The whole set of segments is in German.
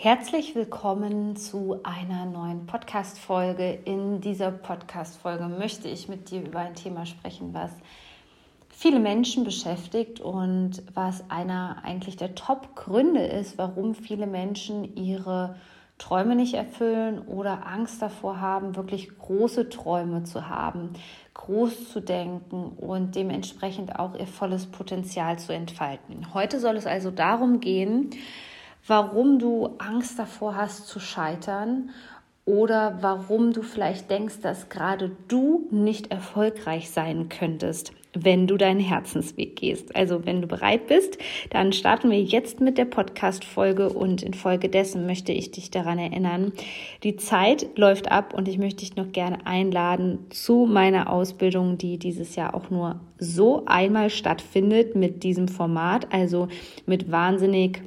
Herzlich willkommen zu einer neuen Podcast-Folge. In dieser Podcast-Folge möchte ich mit dir über ein Thema sprechen, was viele Menschen beschäftigt und was einer eigentlich der Top-Gründe ist, warum viele Menschen ihre Träume nicht erfüllen oder Angst davor haben, wirklich große Träume zu haben, groß zu denken und dementsprechend auch ihr volles Potenzial zu entfalten. Heute soll es also darum gehen, warum du Angst davor hast zu scheitern oder warum du vielleicht denkst, dass gerade du nicht erfolgreich sein könntest, wenn du deinen Herzensweg gehst. Also wenn du bereit bist, dann starten wir jetzt mit der Podcast-Folge und infolgedessen möchte ich dich daran erinnern, die Zeit läuft ab und ich möchte dich noch gerne einladen zu meiner Ausbildung, die dieses Jahr auch nur so einmal stattfindet mit diesem Format, also mit wahnsinnig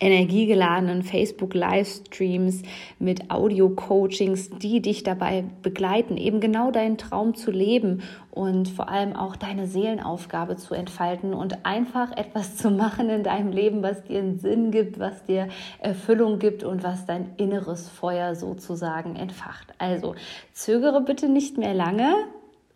energiegeladenen Facebook-Livestreams mit Audio-Coachings, die dich dabei begleiten, eben genau deinen Traum zu leben und vor allem auch deine Seelenaufgabe zu entfalten und einfach etwas zu machen in deinem Leben, was dir einen Sinn gibt, was dir Erfüllung gibt und was dein inneres Feuer sozusagen entfacht. Also zögere bitte nicht mehr lange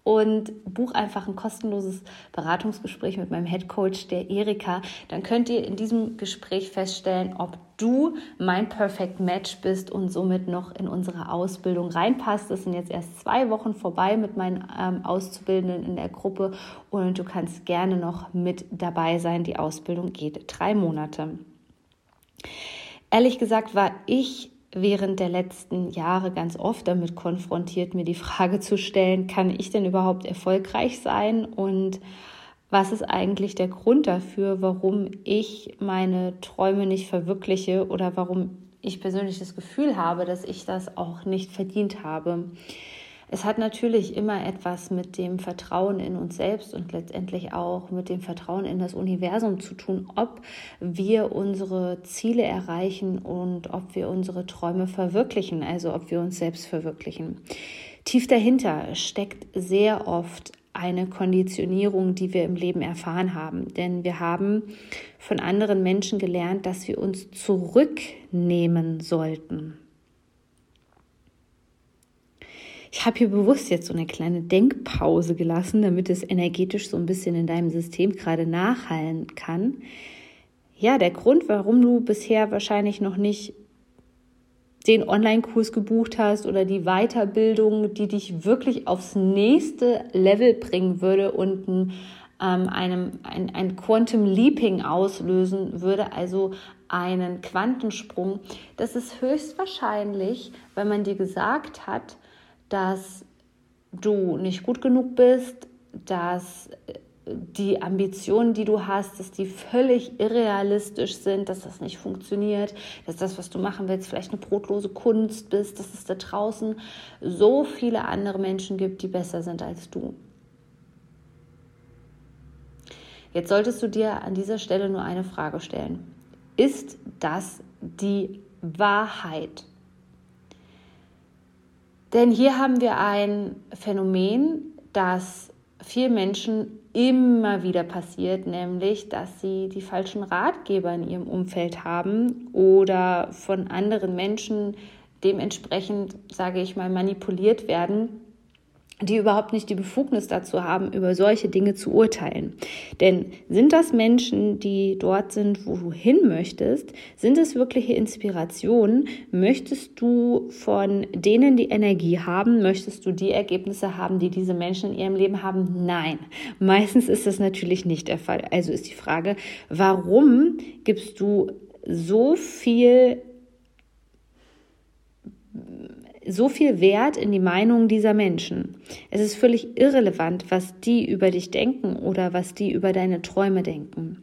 und buch einfach ein kostenloses Beratungsgespräch mit meinem Head Coach, der Erika. Dann könnt ihr in diesem Gespräch feststellen, ob du mein Perfect Match bist und somit noch in unsere Ausbildung reinpasst. Es sind jetzt erst zwei Wochen vorbei mit meinen ähm, Auszubildenden in der Gruppe und du kannst gerne noch mit dabei sein. Die Ausbildung geht drei Monate. Ehrlich gesagt war ich während der letzten Jahre ganz oft damit konfrontiert, mir die Frage zu stellen, kann ich denn überhaupt erfolgreich sein und was ist eigentlich der Grund dafür, warum ich meine Träume nicht verwirkliche oder warum ich persönlich das Gefühl habe, dass ich das auch nicht verdient habe. Es hat natürlich immer etwas mit dem Vertrauen in uns selbst und letztendlich auch mit dem Vertrauen in das Universum zu tun, ob wir unsere Ziele erreichen und ob wir unsere Träume verwirklichen, also ob wir uns selbst verwirklichen. Tief dahinter steckt sehr oft eine Konditionierung, die wir im Leben erfahren haben. Denn wir haben von anderen Menschen gelernt, dass wir uns zurücknehmen sollten. Ich habe hier bewusst jetzt so eine kleine Denkpause gelassen, damit es energetisch so ein bisschen in deinem System gerade nachhallen kann. Ja, der Grund, warum du bisher wahrscheinlich noch nicht den Online-Kurs gebucht hast oder die Weiterbildung, die dich wirklich aufs nächste Level bringen würde und ein, ähm, einem, ein, ein Quantum Leaping auslösen würde, also einen Quantensprung. Das ist höchstwahrscheinlich, weil man dir gesagt hat, dass du nicht gut genug bist, dass die Ambitionen, die du hast, dass die völlig irrealistisch sind, dass das nicht funktioniert, dass das, was du machen willst, vielleicht eine brotlose Kunst bist, dass es da draußen so viele andere Menschen gibt, die besser sind als du. Jetzt solltest du dir an dieser Stelle nur eine Frage stellen. Ist das die Wahrheit? Denn hier haben wir ein Phänomen, das vielen Menschen immer wieder passiert, nämlich dass sie die falschen Ratgeber in ihrem Umfeld haben oder von anderen Menschen dementsprechend, sage ich mal, manipuliert werden die überhaupt nicht die Befugnis dazu haben, über solche Dinge zu urteilen. Denn sind das Menschen, die dort sind, wo du hin möchtest? Sind es wirkliche Inspirationen? Möchtest du von denen die Energie haben? Möchtest du die Ergebnisse haben, die diese Menschen in ihrem Leben haben? Nein. Meistens ist das natürlich nicht der Fall. Also ist die Frage, warum gibst du so viel so viel Wert in die Meinung dieser Menschen. Es ist völlig irrelevant, was die über dich denken oder was die über deine Träume denken.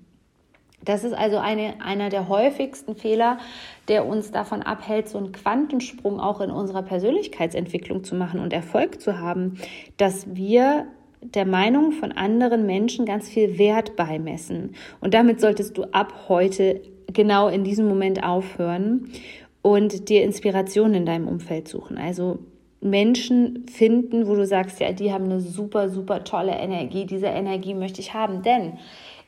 Das ist also eine, einer der häufigsten Fehler, der uns davon abhält, so einen Quantensprung auch in unserer Persönlichkeitsentwicklung zu machen und Erfolg zu haben, dass wir der Meinung von anderen Menschen ganz viel Wert beimessen. Und damit solltest du ab heute genau in diesem Moment aufhören und dir Inspiration in deinem Umfeld suchen. Also Menschen finden, wo du sagst, ja, die haben eine super, super tolle Energie. Diese Energie möchte ich haben. Denn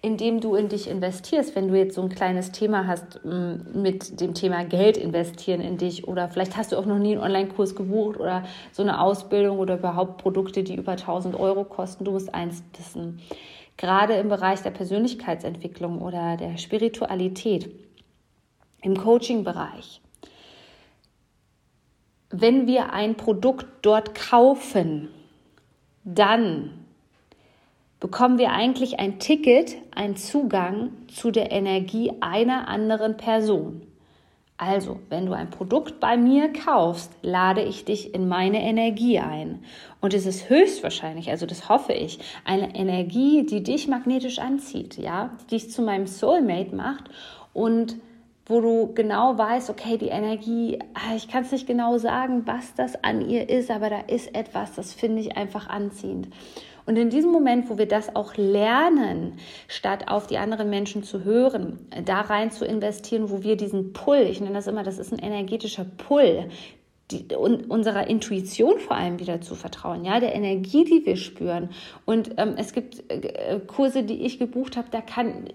indem du in dich investierst, wenn du jetzt so ein kleines Thema hast mm, mit dem Thema Geld investieren in dich oder vielleicht hast du auch noch nie einen Online-Kurs gebucht oder so eine Ausbildung oder überhaupt Produkte, die über 1000 Euro kosten, du musst eins wissen. Gerade im Bereich der Persönlichkeitsentwicklung oder der Spiritualität, im Coaching-Bereich, wenn wir ein Produkt dort kaufen, dann bekommen wir eigentlich ein Ticket, einen Zugang zu der Energie einer anderen Person. Also, wenn du ein Produkt bei mir kaufst, lade ich dich in meine Energie ein. Und es ist höchstwahrscheinlich, also das hoffe ich, eine Energie, die dich magnetisch anzieht, ja, die dich zu meinem Soulmate macht und wo du genau weißt, okay, die Energie, ah, ich kann es nicht genau sagen, was das an ihr ist, aber da ist etwas, das finde ich einfach anziehend. Und in diesem Moment, wo wir das auch lernen, statt auf die anderen Menschen zu hören, da rein zu investieren, wo wir diesen Pull, ich nenne das immer, das ist ein energetischer Pull, die, unserer Intuition vor allem wieder zu vertrauen, ja, der Energie, die wir spüren. Und ähm, es gibt äh, Kurse, die ich gebucht habe, da kann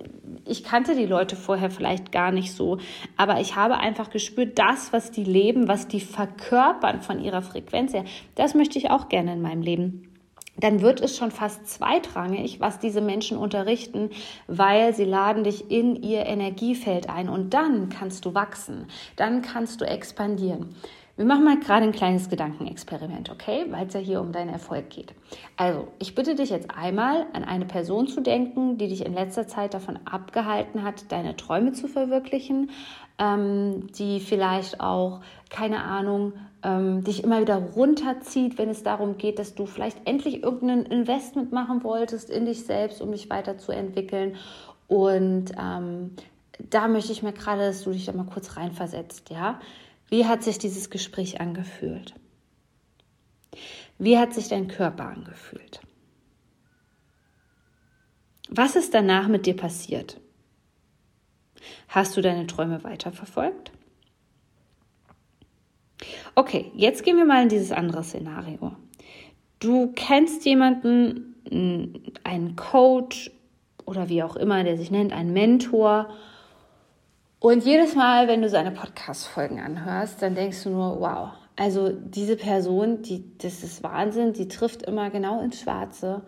ich kannte die Leute vorher vielleicht gar nicht so, aber ich habe einfach gespürt, das, was die leben, was die verkörpern von ihrer Frequenz her, das möchte ich auch gerne in meinem Leben dann wird es schon fast zweitrangig, was diese Menschen unterrichten, weil sie laden dich in ihr Energiefeld ein und dann kannst du wachsen, dann kannst du expandieren. Wir machen mal gerade ein kleines Gedankenexperiment, okay? Weil es ja hier um deinen Erfolg geht. Also, ich bitte dich jetzt einmal an eine Person zu denken, die dich in letzter Zeit davon abgehalten hat, deine Träume zu verwirklichen, ähm, die vielleicht auch, keine Ahnung, ähm, dich immer wieder runterzieht, wenn es darum geht, dass du vielleicht endlich irgendein Investment machen wolltest in dich selbst, um dich weiterzuentwickeln. Und ähm, da möchte ich mir gerade, dass du dich da mal kurz reinversetzt, ja? Wie hat sich dieses Gespräch angefühlt? Wie hat sich dein Körper angefühlt? Was ist danach mit dir passiert? Hast du deine Träume weiterverfolgt? Okay, jetzt gehen wir mal in dieses andere Szenario. Du kennst jemanden, einen Coach oder wie auch immer der sich nennt, einen Mentor. Und jedes Mal, wenn du seine Podcast-Folgen anhörst, dann denkst du nur, wow, also diese Person, die, das ist Wahnsinn, die trifft immer genau ins Schwarze.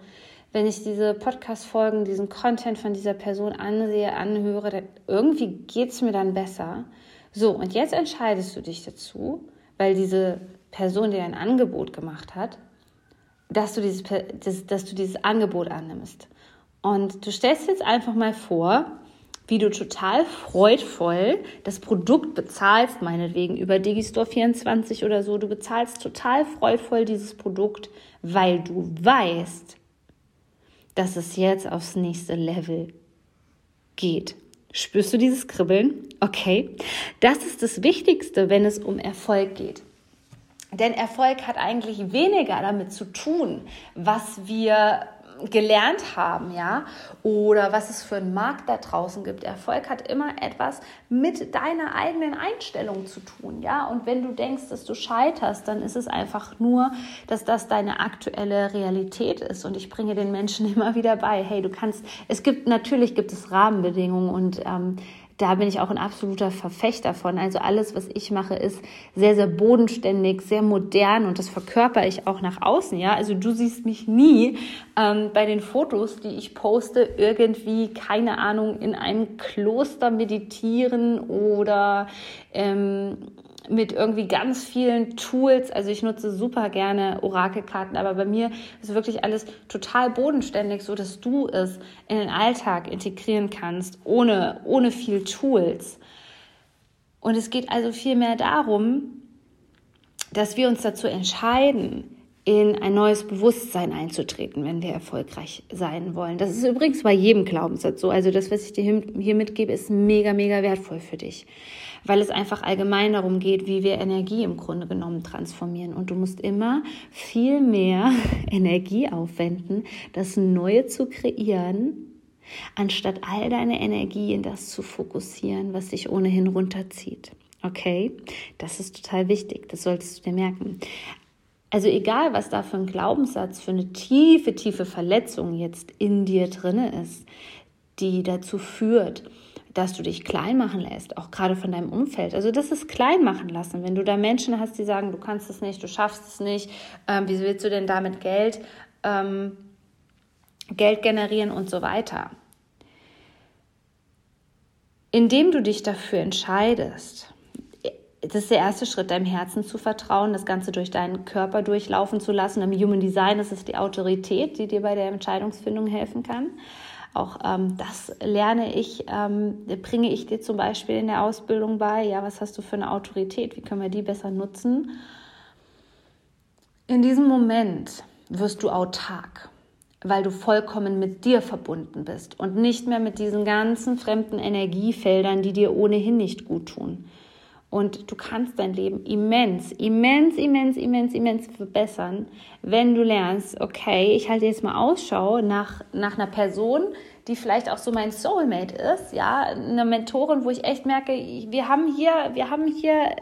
Wenn ich diese Podcast-Folgen, diesen Content von dieser Person ansehe, anhöre, dann irgendwie geht es mir dann besser. So, und jetzt entscheidest du dich dazu, weil diese Person dir ein Angebot gemacht hat, dass du dieses, dass, dass du dieses Angebot annimmst. Und du stellst jetzt einfach mal vor, wie du total freudvoll das Produkt bezahlst, meinetwegen über Digistore 24 oder so. Du bezahlst total freudvoll dieses Produkt, weil du weißt, dass es jetzt aufs nächste Level geht. Spürst du dieses Kribbeln? Okay. Das ist das Wichtigste, wenn es um Erfolg geht. Denn Erfolg hat eigentlich weniger damit zu tun, was wir gelernt haben, ja, oder was es für einen Markt da draußen gibt. Erfolg hat immer etwas mit deiner eigenen Einstellung zu tun, ja. Und wenn du denkst, dass du scheiterst, dann ist es einfach nur, dass das deine aktuelle Realität ist. Und ich bringe den Menschen immer wieder bei, hey, du kannst, es gibt, natürlich gibt es Rahmenbedingungen und ähm, da bin ich auch ein absoluter Verfechter von. Also alles, was ich mache, ist sehr, sehr bodenständig, sehr modern und das verkörper ich auch nach außen. Ja, also du siehst mich nie ähm, bei den Fotos, die ich poste, irgendwie, keine Ahnung, in einem Kloster meditieren oder ähm, mit irgendwie ganz vielen Tools. Also ich nutze super gerne Orakelkarten, aber bei mir ist wirklich alles total bodenständig, so dass du es in den Alltag integrieren kannst, ohne, ohne viel Tools. Und es geht also vielmehr darum, dass wir uns dazu entscheiden, in ein neues Bewusstsein einzutreten, wenn wir erfolgreich sein wollen. Das ist übrigens bei jedem Glaubenssatz so. Also das, was ich dir hier mitgebe, ist mega, mega wertvoll für dich, weil es einfach allgemein darum geht, wie wir Energie im Grunde genommen transformieren. Und du musst immer viel mehr Energie aufwenden, das Neue zu kreieren, anstatt all deine Energie in das zu fokussieren, was dich ohnehin runterzieht. Okay, das ist total wichtig, das solltest du dir merken. Also egal, was da für ein Glaubenssatz, für eine tiefe, tiefe Verletzung jetzt in dir drinne ist, die dazu führt, dass du dich klein machen lässt, auch gerade von deinem Umfeld. Also das ist klein machen lassen. Wenn du da Menschen hast, die sagen, du kannst es nicht, du schaffst es nicht, ähm, wie willst du denn damit Geld, ähm, Geld generieren und so weiter. Indem du dich dafür entscheidest, das ist der erste Schritt, deinem Herzen zu vertrauen, das Ganze durch deinen Körper durchlaufen zu lassen. Im Human Design ist es die Autorität, die dir bei der Entscheidungsfindung helfen kann. Auch ähm, das lerne ich, ähm, bringe ich dir zum Beispiel in der Ausbildung bei. Ja, was hast du für eine Autorität? Wie können wir die besser nutzen? In diesem Moment wirst du autark, weil du vollkommen mit dir verbunden bist und nicht mehr mit diesen ganzen fremden Energiefeldern, die dir ohnehin nicht gut tun. Und du kannst dein Leben immens, immens, immens, immens, immens verbessern, wenn du lernst, okay, ich halte jetzt mal Ausschau nach, nach einer Person, die vielleicht auch so mein Soulmate ist, ja, eine Mentorin, wo ich echt merke, wir haben hier, wir haben hier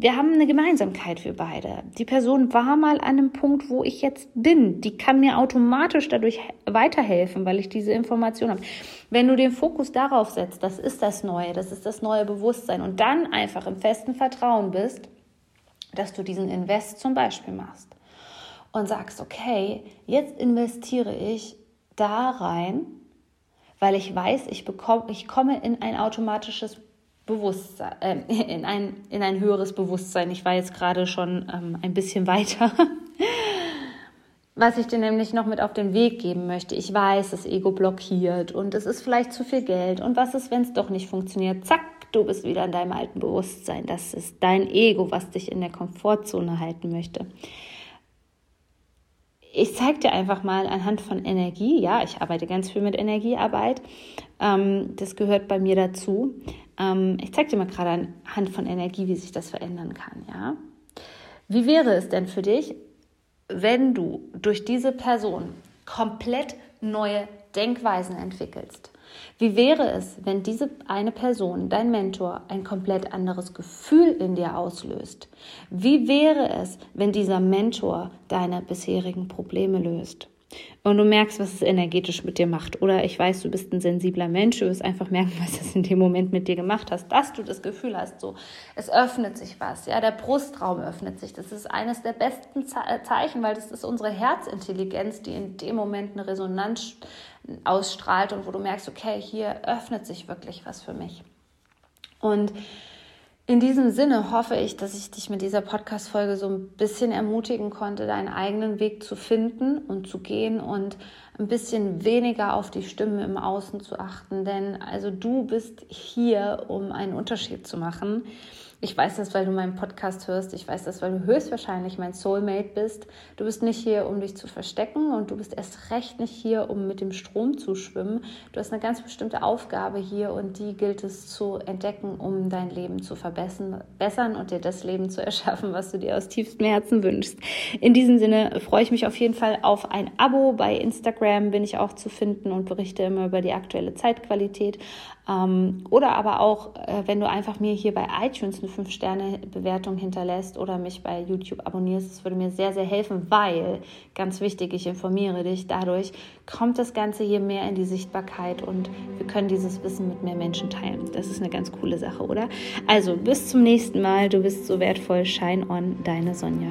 wir haben eine Gemeinsamkeit für beide. Die Person war mal an einem Punkt, wo ich jetzt bin. Die kann mir automatisch dadurch weiterhelfen, weil ich diese Information habe. Wenn du den Fokus darauf setzt, das ist das Neue, das ist das neue Bewusstsein und dann einfach im festen Vertrauen bist, dass du diesen Invest zum Beispiel machst und sagst, okay, jetzt investiere ich da rein, weil ich weiß, ich bekomme, ich komme in ein automatisches Bewusstsein, äh, in, ein, in ein höheres Bewusstsein. Ich war jetzt gerade schon ähm, ein bisschen weiter. Was ich dir nämlich noch mit auf den Weg geben möchte. Ich weiß, das Ego blockiert und es ist vielleicht zu viel Geld. Und was ist, wenn es doch nicht funktioniert? Zack, du bist wieder in deinem alten Bewusstsein. Das ist dein Ego, was dich in der Komfortzone halten möchte. Ich zeige dir einfach mal anhand von Energie, ja, ich arbeite ganz viel mit Energiearbeit, ähm, das gehört bei mir dazu, ähm, ich zeige dir mal gerade anhand von Energie, wie sich das verändern kann. Ja? Wie wäre es denn für dich, wenn du durch diese Person komplett neue Denkweisen entwickelst? Wie wäre es, wenn diese eine Person, dein Mentor, ein komplett anderes Gefühl in dir auslöst? Wie wäre es, wenn dieser Mentor deine bisherigen Probleme löst? Und du merkst, was es energetisch mit dir macht. Oder ich weiß, du bist ein sensibler Mensch, du wirst einfach merken, was es in dem Moment mit dir gemacht hast, dass du das Gefühl hast, so, es öffnet sich was, ja, der Brustraum öffnet sich. Das ist eines der besten Zeichen, weil das ist unsere Herzintelligenz, die in dem Moment eine Resonanz ausstrahlt und wo du merkst, okay, hier öffnet sich wirklich was für mich. Und in diesem Sinne hoffe ich, dass ich dich mit dieser Podcast-Folge so ein bisschen ermutigen konnte, deinen eigenen Weg zu finden und zu gehen und ein bisschen weniger auf die Stimmen im Außen zu achten. Denn also du bist hier, um einen Unterschied zu machen. Ich weiß das, weil du meinen Podcast hörst. Ich weiß das, weil du höchstwahrscheinlich mein Soulmate bist. Du bist nicht hier, um dich zu verstecken und du bist erst recht nicht hier, um mit dem Strom zu schwimmen. Du hast eine ganz bestimmte Aufgabe hier und die gilt es zu entdecken, um dein Leben zu verbessern und dir das Leben zu erschaffen, was du dir aus tiefstem Herzen wünschst. In diesem Sinne freue ich mich auf jeden Fall auf ein Abo. Bei Instagram bin ich auch zu finden und berichte immer über die aktuelle Zeitqualität. Ähm, oder aber auch, äh, wenn du einfach mir hier bei iTunes eine 5-Sterne-Bewertung hinterlässt oder mich bei YouTube abonnierst, das würde mir sehr, sehr helfen, weil, ganz wichtig, ich informiere dich, dadurch kommt das Ganze hier mehr in die Sichtbarkeit und wir können dieses Wissen mit mehr Menschen teilen. Das ist eine ganz coole Sache, oder? Also, bis zum nächsten Mal. Du bist so wertvoll. Shine on, deine Sonja.